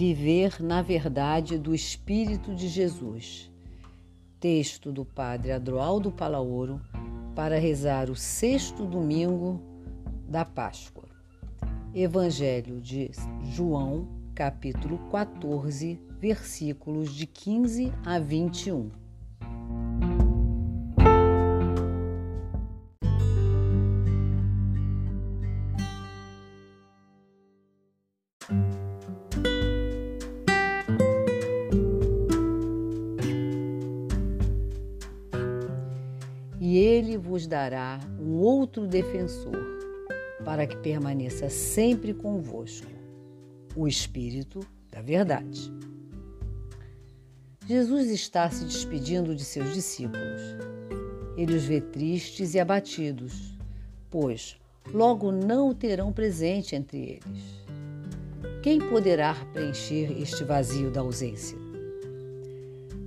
Viver na verdade do Espírito de Jesus. Texto do Padre Adroaldo Palaoro para rezar o sexto domingo da Páscoa. Evangelho de João, capítulo 14, versículos de 15 a 21. Dará um outro defensor, para que permaneça sempre convosco, o Espírito da Verdade. Jesus está se despedindo de seus discípulos. Ele os vê tristes e abatidos, pois logo não o terão presente entre eles. Quem poderá preencher este vazio da ausência?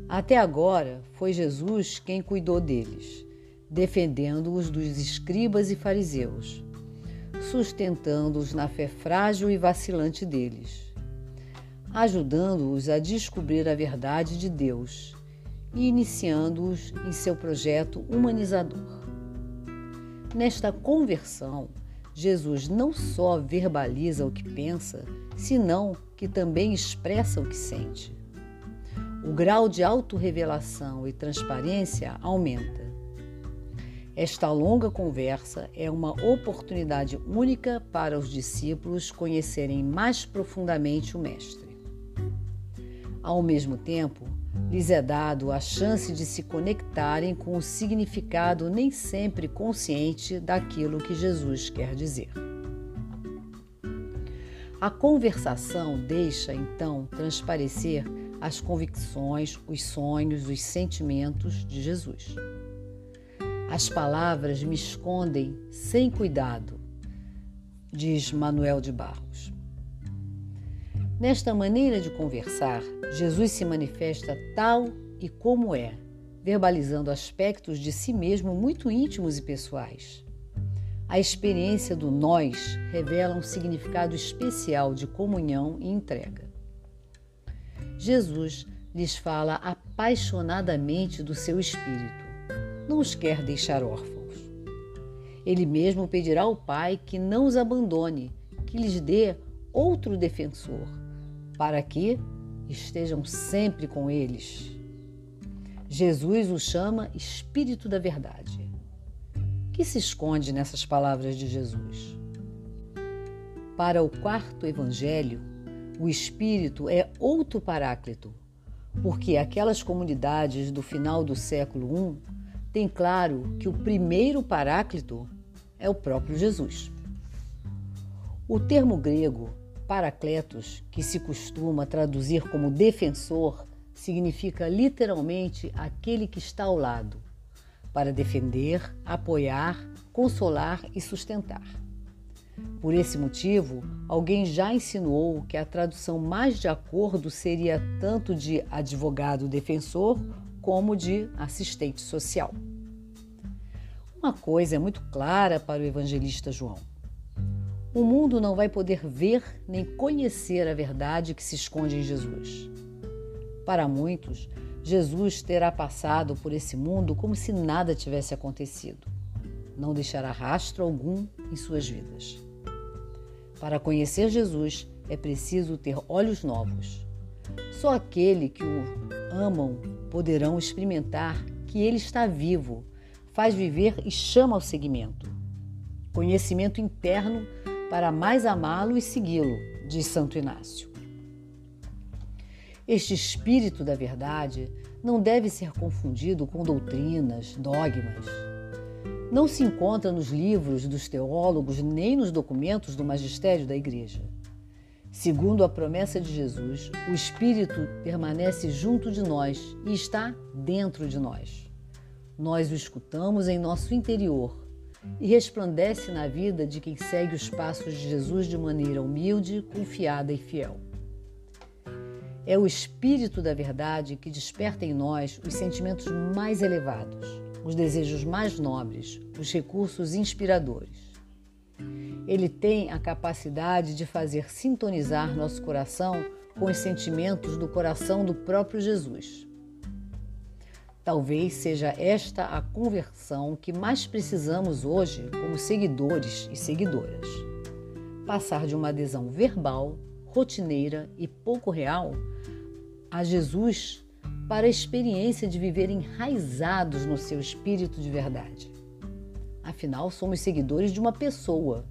Até agora foi Jesus quem cuidou deles defendendo-os dos escribas e fariseus, sustentando-os na fé frágil e vacilante deles, ajudando-os a descobrir a verdade de Deus e iniciando-os em seu projeto humanizador. Nesta conversão, Jesus não só verbaliza o que pensa, senão que também expressa o que sente. O grau de autorrevelação e transparência aumenta. Esta longa conversa é uma oportunidade única para os discípulos conhecerem mais profundamente o Mestre. Ao mesmo tempo, lhes é dado a chance de se conectarem com o significado nem sempre consciente daquilo que Jesus quer dizer. A conversação deixa então transparecer as convicções, os sonhos, os sentimentos de Jesus. As palavras me escondem sem cuidado, diz Manuel de Barros. Nesta maneira de conversar, Jesus se manifesta tal e como é, verbalizando aspectos de si mesmo muito íntimos e pessoais. A experiência do nós revela um significado especial de comunhão e entrega. Jesus lhes fala apaixonadamente do seu espírito não os quer deixar órfãos. Ele mesmo pedirá ao Pai que não os abandone, que lhes dê outro defensor, para que estejam sempre com eles. Jesus o chama Espírito da Verdade. que se esconde nessas palavras de Jesus? Para o quarto evangelho, o Espírito é outro paráclito, porque aquelas comunidades do final do século I tem claro que o primeiro paráclito é o próprio Jesus. O termo grego paracletos, que se costuma traduzir como defensor, significa literalmente aquele que está ao lado, para defender, apoiar, consolar e sustentar. Por esse motivo, alguém já insinuou que a tradução mais de acordo seria tanto de advogado defensor como de assistente social. Uma coisa é muito clara para o evangelista João: o mundo não vai poder ver nem conhecer a verdade que se esconde em Jesus. Para muitos, Jesus terá passado por esse mundo como se nada tivesse acontecido. Não deixará rastro algum em suas vidas. Para conhecer Jesus, é preciso ter olhos novos. Só aquele que o amam poderão experimentar que ele está vivo, faz viver e chama ao seguimento. Conhecimento interno para mais amá-lo e segui-lo, diz Santo Inácio. Este espírito da verdade não deve ser confundido com doutrinas, dogmas. Não se encontra nos livros dos teólogos nem nos documentos do magistério da Igreja. Segundo a promessa de Jesus, o Espírito permanece junto de nós e está dentro de nós. Nós o escutamos em nosso interior e resplandece na vida de quem segue os passos de Jesus de maneira humilde, confiada e fiel. É o Espírito da Verdade que desperta em nós os sentimentos mais elevados, os desejos mais nobres, os recursos inspiradores. Ele tem a capacidade de fazer sintonizar nosso coração com os sentimentos do coração do próprio Jesus. Talvez seja esta a conversão que mais precisamos hoje como seguidores e seguidoras. Passar de uma adesão verbal, rotineira e pouco real a Jesus para a experiência de viver enraizados no seu espírito de verdade. Afinal, somos seguidores de uma pessoa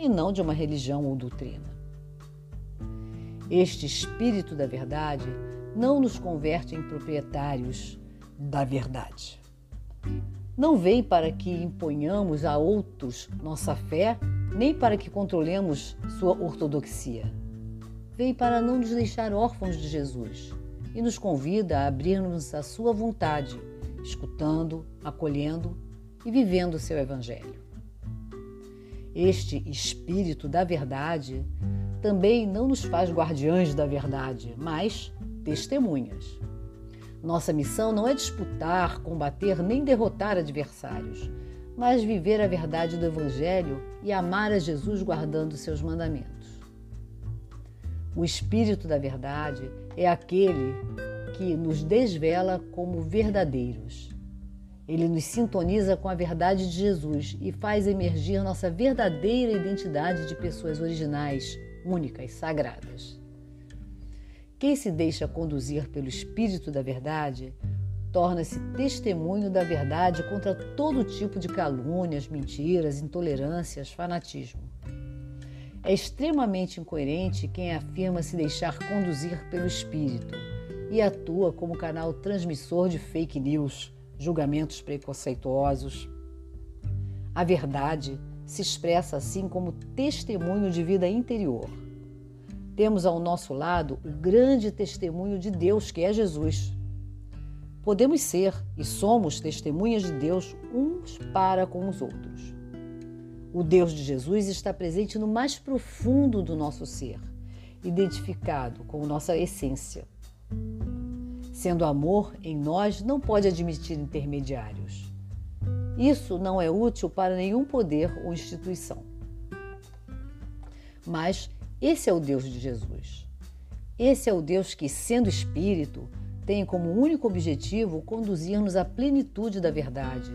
e não de uma religião ou doutrina. Este espírito da verdade não nos converte em proprietários da verdade. Não vem para que imponhamos a outros nossa fé, nem para que controlemos sua ortodoxia. Vem para não nos deixar órfãos de Jesus e nos convida a abrirmos a sua vontade, escutando, acolhendo e vivendo o seu evangelho. Este espírito da verdade também não nos faz guardiães da verdade, mas testemunhas. Nossa missão não é disputar, combater nem derrotar adversários, mas viver a verdade do Evangelho e amar a Jesus guardando seus mandamentos. O Espírito da Verdade é aquele que nos desvela como verdadeiros. Ele nos sintoniza com a verdade de Jesus e faz emergir nossa verdadeira identidade de pessoas originais, únicas, sagradas. Quem se deixa conduzir pelo Espírito da Verdade torna-se testemunho da verdade contra todo tipo de calúnias, mentiras, intolerâncias, fanatismo. É extremamente incoerente quem afirma se deixar conduzir pelo Espírito e atua como canal transmissor de fake news julgamentos preconceituosos. A verdade se expressa assim como testemunho de vida interior. Temos ao nosso lado o grande testemunho de Deus, que é Jesus. Podemos ser e somos testemunhas de Deus uns para com os outros. O Deus de Jesus está presente no mais profundo do nosso ser, identificado com nossa essência. Sendo amor em nós, não pode admitir intermediários. Isso não é útil para nenhum poder ou instituição. Mas esse é o Deus de Jesus. Esse é o Deus que, sendo Espírito, tem como único objetivo conduzir-nos à plenitude da verdade,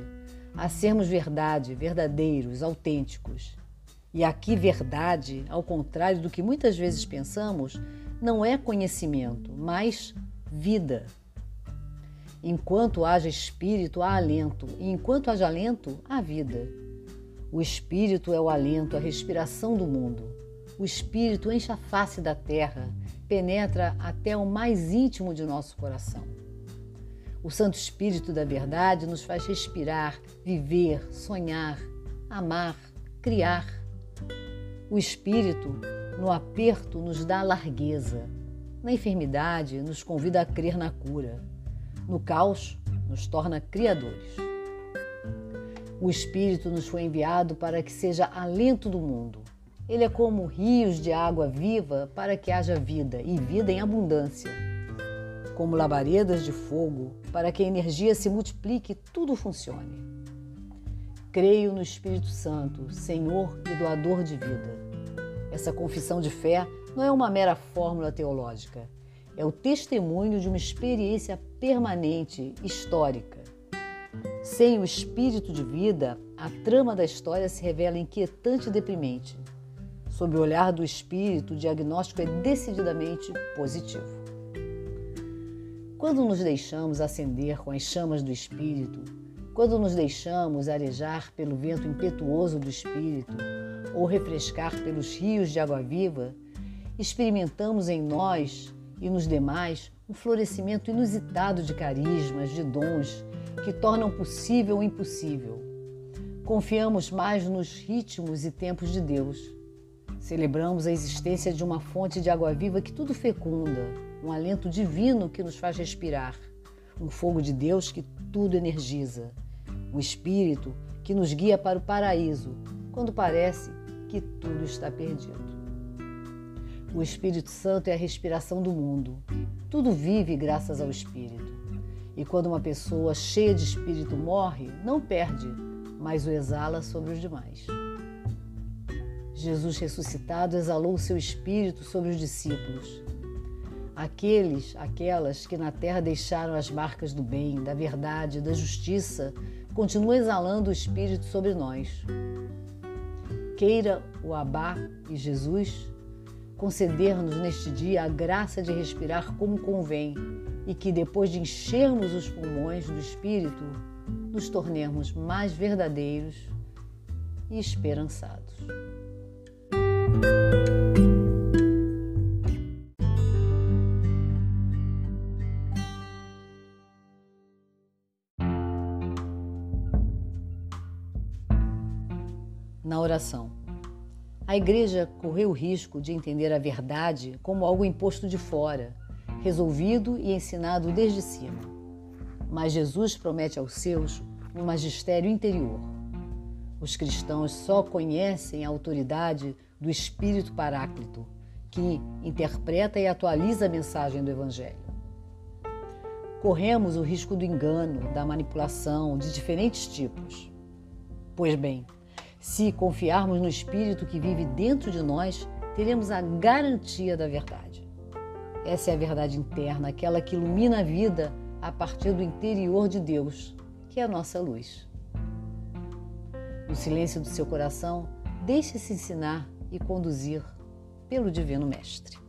a sermos verdade, verdadeiros, autênticos. E aqui, verdade, ao contrário do que muitas vezes pensamos, não é conhecimento, mas vida. Enquanto haja espírito, há alento, e enquanto haja alento, há vida. O espírito é o alento, a respiração do mundo. O espírito enche a face da terra, penetra até o mais íntimo de nosso coração. O Santo Espírito da Verdade nos faz respirar, viver, sonhar, amar, criar. O Espírito, no aperto, nos dá largueza, na enfermidade, nos convida a crer na cura. No caos, nos torna criadores. O Espírito nos foi enviado para que seja alento do mundo. Ele é como rios de água viva para que haja vida e vida em abundância. Como labaredas de fogo para que a energia se multiplique e tudo funcione. Creio no Espírito Santo, Senhor e doador de vida. Essa confissão de fé não é uma mera fórmula teológica, é o testemunho de uma experiência permanente, histórica. Sem o espírito de vida, a trama da história se revela inquietante e deprimente. Sob o olhar do espírito, o diagnóstico é decididamente positivo. Quando nos deixamos acender com as chamas do espírito, quando nos deixamos arejar pelo vento impetuoso do espírito ou refrescar pelos rios de água viva, experimentamos em nós e nos demais um florescimento inusitado de carismas, de dons que tornam possível o impossível. Confiamos mais nos ritmos e tempos de Deus. Celebramos a existência de uma fonte de água viva que tudo fecunda, um alento divino que nos faz respirar, um fogo de Deus que tudo energiza, um espírito que nos guia para o paraíso quando parece que tudo está perdido. O Espírito Santo é a respiração do mundo. Tudo vive graças ao Espírito. E quando uma pessoa cheia de Espírito morre, não perde, mas o exala sobre os demais. Jesus ressuscitado exalou o seu Espírito sobre os discípulos. Aqueles, aquelas que na terra deixaram as marcas do bem, da verdade, da justiça, continuam exalando o Espírito sobre nós. Queira o Abá e Jesus conceder-nos neste dia a graça de respirar como convém e que depois de enchermos os pulmões do Espírito, nos tornemos mais verdadeiros e esperançados. Na oração. A igreja correu o risco de entender a verdade como algo imposto de fora, resolvido e ensinado desde cima. Mas Jesus promete aos seus um magistério interior. Os cristãos só conhecem a autoridade do Espírito Paráclito, que interpreta e atualiza a mensagem do Evangelho. Corremos o risco do engano, da manipulação de diferentes tipos. Pois bem, se confiarmos no Espírito que vive dentro de nós, teremos a garantia da verdade. Essa é a verdade interna, aquela que ilumina a vida a partir do interior de Deus, que é a nossa luz. No silêncio do seu coração, deixe-se ensinar e conduzir pelo Divino Mestre.